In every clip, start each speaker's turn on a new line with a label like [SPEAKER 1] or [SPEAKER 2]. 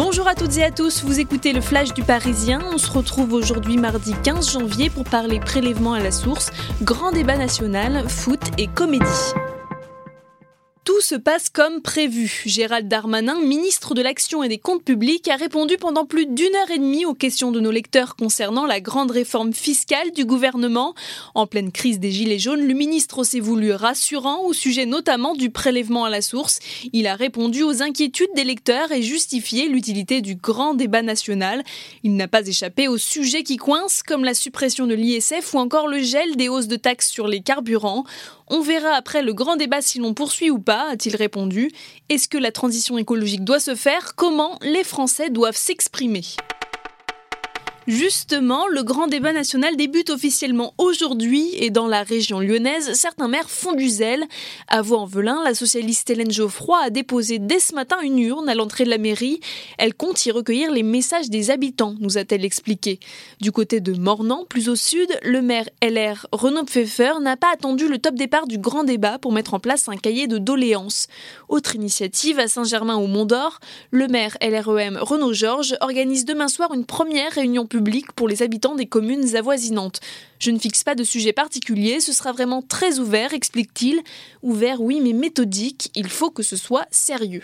[SPEAKER 1] Bonjour à toutes et à tous, vous écoutez le Flash du Parisien. On se retrouve aujourd'hui mardi 15 janvier pour parler prélèvement à la source, grand débat national, foot et comédie. Tout se passe comme prévu. Gérald Darmanin, ministre de l'Action et des Comptes Publics, a répondu pendant plus d'une heure et demie aux questions de nos lecteurs concernant la grande réforme fiscale du gouvernement. En pleine crise des Gilets jaunes, le ministre s'est voulu rassurant au sujet notamment du prélèvement à la source. Il a répondu aux inquiétudes des lecteurs et justifié l'utilité du grand débat national. Il n'a pas échappé aux sujets qui coincent, comme la suppression de l'ISF ou encore le gel des hausses de taxes sur les carburants. On verra après le grand débat si l'on poursuit ou pas, a-t-il répondu. Est-ce que la transition écologique doit se faire? Comment les Français doivent s'exprimer? Justement, le grand débat national débute officiellement aujourd'hui et dans la région lyonnaise, certains maires font du zèle. À Vaux-en-Velin, la socialiste Hélène Geoffroy a déposé dès ce matin une urne à l'entrée de la mairie. Elle compte y recueillir les messages des habitants, nous a-t-elle expliqué. Du côté de Mornan, plus au sud, le maire LR Renaud Pfeffer n'a pas attendu le top départ du grand débat pour mettre en place un cahier de doléances. Autre initiative à Saint-Germain au Mont-d'Or, le maire LREM Renaud Georges organise demain soir une première réunion pour les habitants des communes avoisinantes. Je ne fixe pas de sujet particulier, ce sera vraiment très ouvert, explique-t-il. Ouvert, oui, mais méthodique, il faut que ce soit sérieux.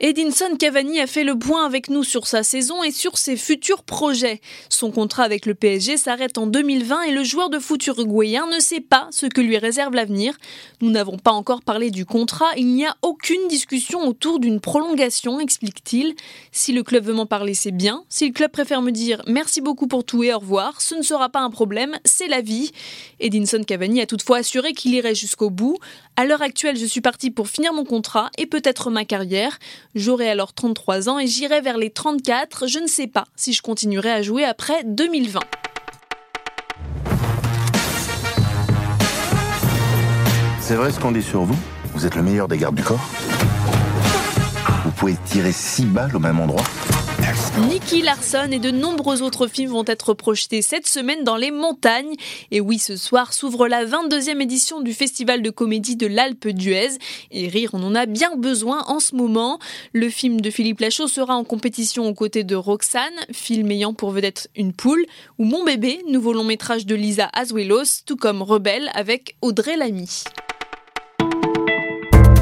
[SPEAKER 1] Edinson Cavani a fait le point avec nous sur sa saison et sur ses futurs projets. Son contrat avec le PSG s'arrête en 2020 et le joueur de foot uruguayen ne sait pas ce que lui réserve l'avenir. Nous n'avons pas encore parlé du contrat, il n'y a aucune discussion autour d'une prolongation, explique-t-il. Si le club veut m'en parler, c'est bien. Si le club préfère me dire merci beaucoup pour tout et au revoir, ce ne sera pas un problème, c'est la vie. Edinson Cavani a toutefois assuré qu'il irait jusqu'au bout. À l'heure actuelle, je suis parti pour finir mon contrat et peut-être ma carrière. J'aurai alors 33 ans et j'irai vers les 34. Je ne sais pas si je continuerai à jouer après 2020.
[SPEAKER 2] C'est vrai ce qu'on dit sur vous Vous êtes le meilleur des gardes du corps Vous pouvez tirer 6 balles au même endroit
[SPEAKER 1] Nicky Larson et de nombreux autres films vont être projetés cette semaine dans les montagnes. Et oui, ce soir s'ouvre la 22e édition du Festival de comédie de l'Alpe d'Huez. Et rire, on en a bien besoin en ce moment. Le film de Philippe Lachaud sera en compétition aux côtés de Roxane, film ayant pour vedette une poule, ou Mon bébé, nouveau long métrage de Lisa Azuelos, tout comme Rebelle avec Audrey Lamy.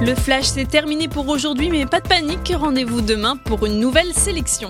[SPEAKER 1] Le flash c'est terminé pour aujourd'hui, mais pas de panique, rendez-vous demain pour une nouvelle sélection.